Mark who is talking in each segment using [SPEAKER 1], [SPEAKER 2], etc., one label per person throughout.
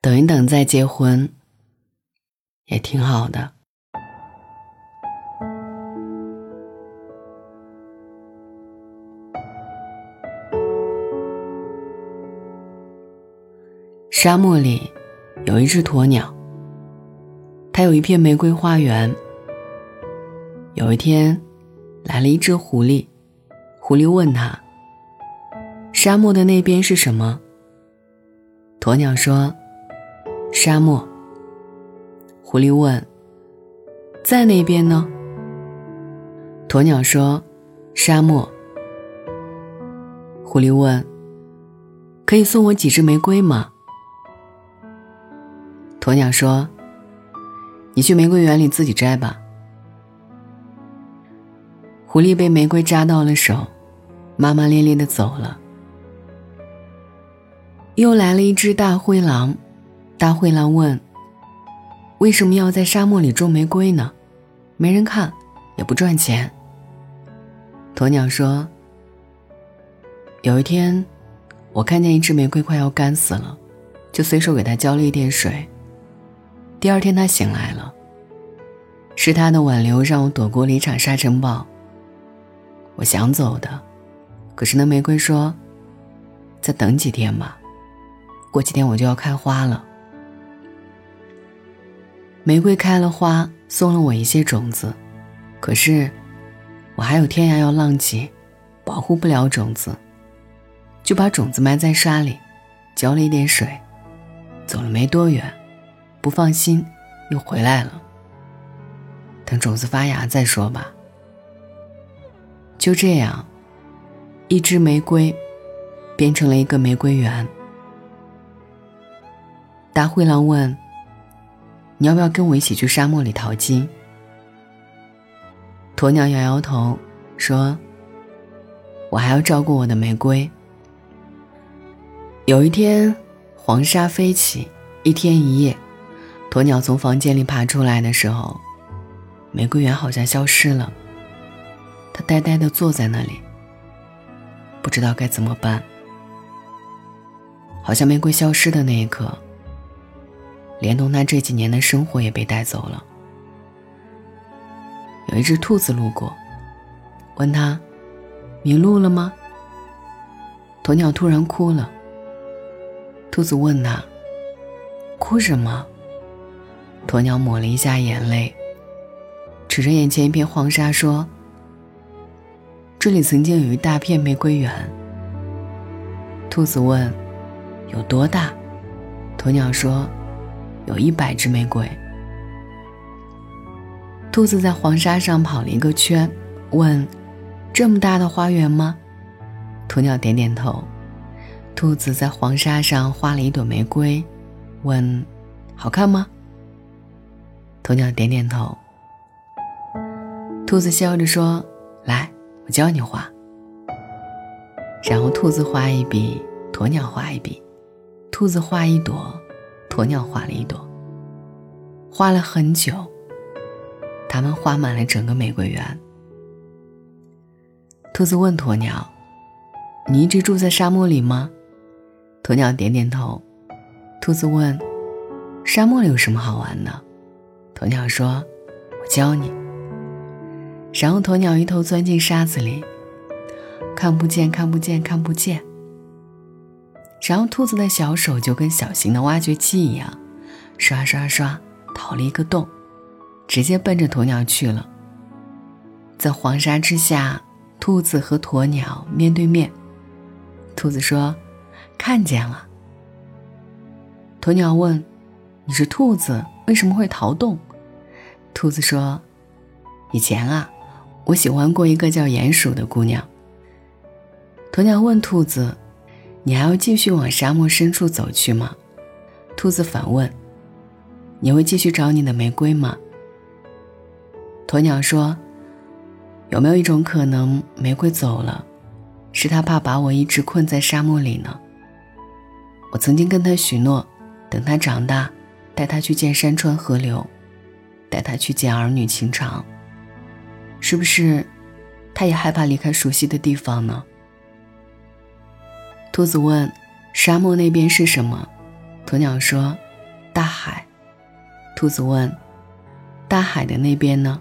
[SPEAKER 1] 等一等再结婚，也挺好的。沙漠里有一只鸵鸟，它有一片玫瑰花园。有一天，来了一只狐狸，狐狸问他：“沙漠的那边是什么？”鸵鸟说：“沙漠。”狐狸问：“在那边呢？”鸵鸟说：“沙漠。”狐狸问：“可以送我几支玫瑰吗？”鸵鸟说：“你去玫瑰园里自己摘吧。”狐狸被玫瑰扎到了手，骂骂咧咧的走了。又来了一只大灰狼，大灰狼问：“为什么要在沙漠里种玫瑰呢？没人看，也不赚钱。”鸵鸟说：“有一天，我看见一只玫瑰快要干死了，就随手给它浇了一点水。”第二天，它醒来了。是他的挽留让我躲过了一场沙尘暴。我想走的，可是那玫瑰说：“再等几天吧，过几天我就要开花了。”玫瑰开了花，送了我一些种子，可是我还有天涯要浪迹，保护不了种子，就把种子埋在沙里，浇了一点水，走了没多远。不放心，又回来了。等种子发芽再说吧。就这样，一支玫瑰变成了一个玫瑰园。大灰狼问：“你要不要跟我一起去沙漠里淘金？”鸵鸟摇摇头说：“我还要照顾我的玫瑰。”有一天，黄沙飞起，一天一夜。鸵鸟从房间里爬出来的时候，玫瑰园好像消失了。它呆呆地坐在那里，不知道该怎么办。好像玫瑰消失的那一刻，连同他这几年的生活也被带走了。有一只兔子路过，问他：“迷路了吗？”鸵鸟突然哭了。兔子问他：“哭什么？”鸵鸟抹了一下眼泪，指着眼前一片黄沙说：“这里曾经有一大片玫瑰园。”兔子问：“有多大？”鸵鸟说：“有一百只玫瑰。”兔子在黄沙上跑了一个圈，问：“这么大的花园吗？”鸵鸟点点头。兔子在黄沙上画了一朵玫瑰，问：“好看吗？”鸵鸟点点头。兔子笑着说：“来，我教你画。”然后兔子画一笔，鸵鸟画一笔，兔子画一朵，鸵鸟画了一朵。画了很久，它们画满了整个玫瑰园。兔子问鸵鸟：“你一直住在沙漠里吗？”鸵鸟点点头。兔子问：“沙漠里有什么好玩的？”鸵鸟说：“我教你。”然后鸵鸟一头钻进沙子里，看不见，看不见，看不见。然后兔子的小手就跟小型的挖掘机一样，刷刷刷，掏了一个洞，直接奔着鸵鸟去了。在黄沙之下，兔子和鸵鸟面对面。兔子说：“看见了。”鸵鸟问：“你是兔子，为什么会逃洞？”兔子说：“以前啊，我喜欢过一个叫鼹鼠的姑娘。”鸵鸟问兔子：“你还要继续往沙漠深处走去吗？”兔子反问：“你会继续找你的玫瑰吗？”鸵鸟说：“有没有一种可能，玫瑰走了，是他怕把我一直困在沙漠里呢？我曾经跟他许诺，等他长大，带他去见山川河流。”带他去见儿女情长。是不是，他也害怕离开熟悉的地方呢？兔子问：“沙漠那边是什么？”鸵鸟说：“大海。兔子问：“大海的那边呢？”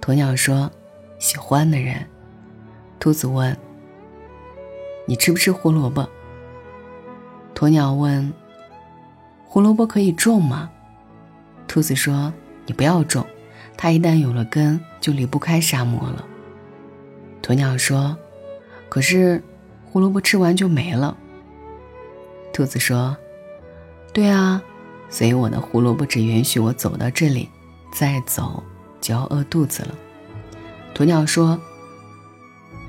[SPEAKER 1] 鸵鸟说：“喜欢的人。”兔子问：“你吃不吃胡萝卜？”鸵鸟问：“胡萝卜可以种吗？”兔子说：“你不要种，它一旦有了根，就离不开沙漠了。”鸵鸟说：“可是，胡萝卜吃完就没了。”兔子说：“对啊，所以我的胡萝卜只允许我走到这里，再走就要饿肚子了。”鸵鸟说：“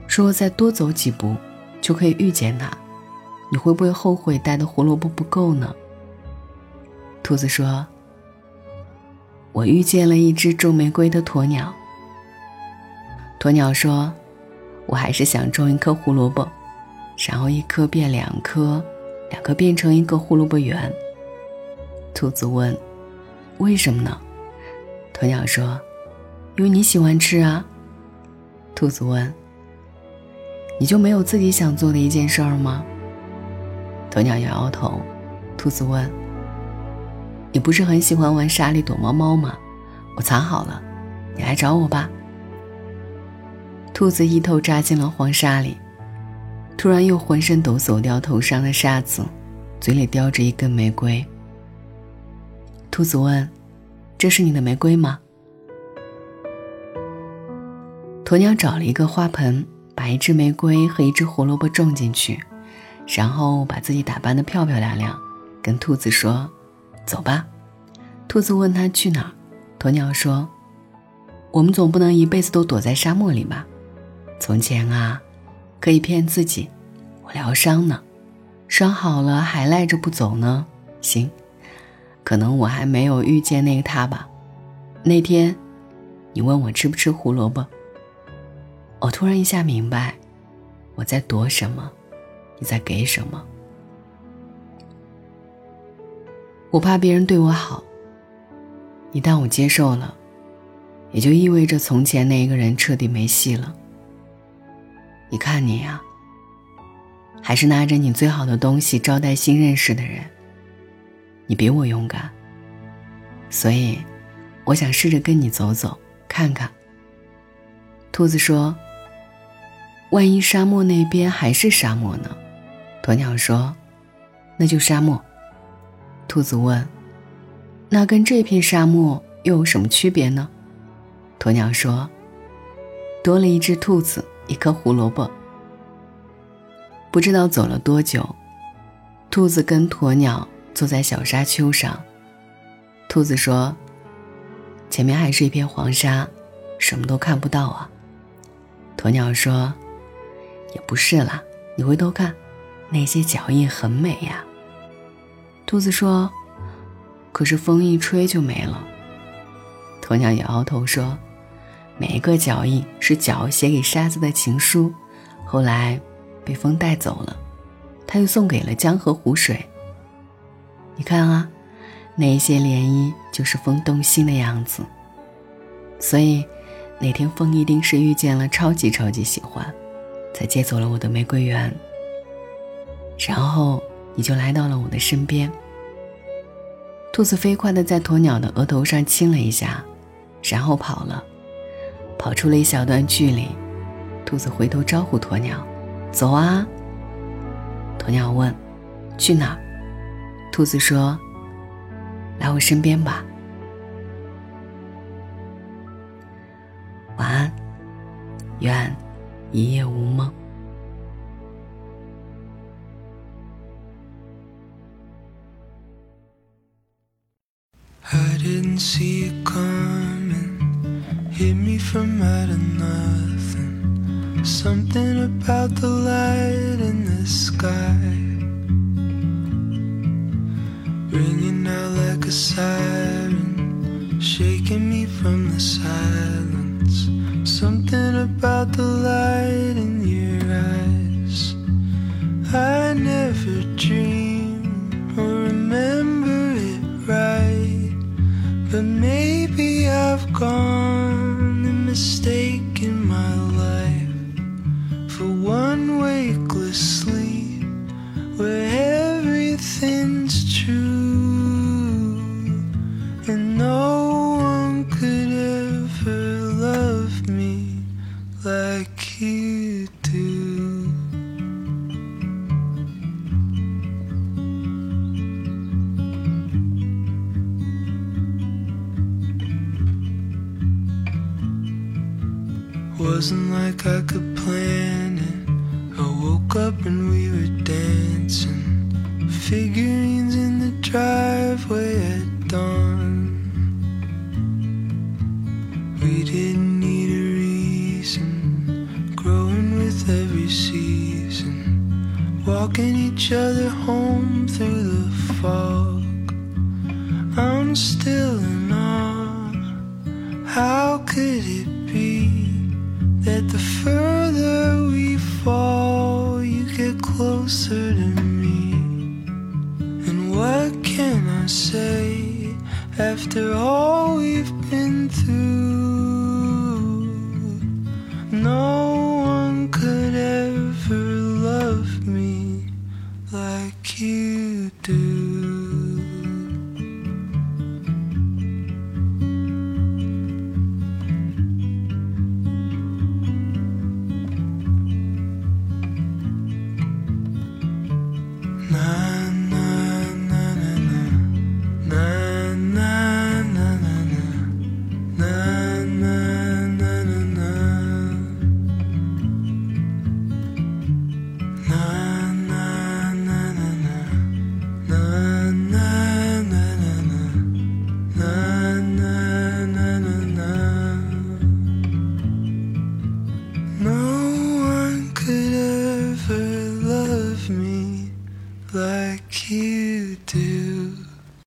[SPEAKER 1] 说再多走几步，就可以遇见它，你会不会后悔带的胡萝卜不够呢？”兔子说：“我遇见了一只种玫瑰的鸵鸟。”鸵鸟说。我还是想种一颗胡萝卜，然后一颗变两颗，两颗变成一个胡萝卜圆。兔子问：“为什么呢？”鸵鸟说：“因为你喜欢吃啊。”兔子问：“你就没有自己想做的一件事儿吗？”鸵鸟摇摇头。兔子问：“你不是很喜欢玩沙里躲猫猫吗？我藏好了，你来找我吧。”兔子一头扎进了黄沙里，突然又浑身抖擞掉头上的沙子，嘴里叼着一根玫瑰。兔子问：“这是你的玫瑰吗？”鸵鸟找了一个花盆，把一只玫瑰和一只胡萝卜种进去，然后把自己打扮得漂漂亮亮，跟兔子说：“走吧。”兔子问他去哪儿，鸵鸟说：“我们总不能一辈子都躲在沙漠里吧？”从前啊，可以骗自己，我疗伤呢，伤好了还赖着不走呢。行，可能我还没有遇见那个他吧。那天，你问我吃不吃胡萝卜，我突然一下明白，我在躲什么，你在给什么。我怕别人对我好，一旦我接受了，也就意味着从前那一个人彻底没戏了。你看你呀，还是拿着你最好的东西招待新认识的人。你比我勇敢，所以我想试着跟你走走看看。兔子说：“万一沙漠那边还是沙漠呢？”鸵鸟说：“那就沙漠。”兔子问：“那跟这片沙漠又有什么区别呢？”鸵鸟说：“多了一只兔子。”一颗胡萝卜，不知道走了多久，兔子跟鸵鸟坐在小沙丘上。兔子说：“前面还是一片黄沙，什么都看不到啊。”鸵鸟说：“也不是啦，你回头看，那些脚印很美呀。”兔子说：“可是风一吹就没了。”鸵鸟摇摇头说。每一个脚印是脚写给沙子的情书，后来被风带走了，他又送给了江河湖水。你看啊，那一些涟漪就是风动心的样子。所以，那天风一定是遇见了超级超级喜欢，才借走了我的玫瑰园。然后你就来到了我的身边。兔子飞快地在鸵鸟的额头上亲了一下，然后跑了。跑出了一小段距离，兔子回头招呼鸵鸟：“走啊。”鸵鸟问：“去哪？”兔子说：“来我身边吧。”晚安，愿 Something about the light in the sky. Ringing out like a siren, shaking me from the silence. Something about the light in your eyes. I never dream or remember it right, but maybe I've gone mistake
[SPEAKER 2] Wasn't like I could plan it. I woke up and Walking each other home through the fog. I'm still in awe. How could it be that the further we fall, you get closer to me? And what can I say after all?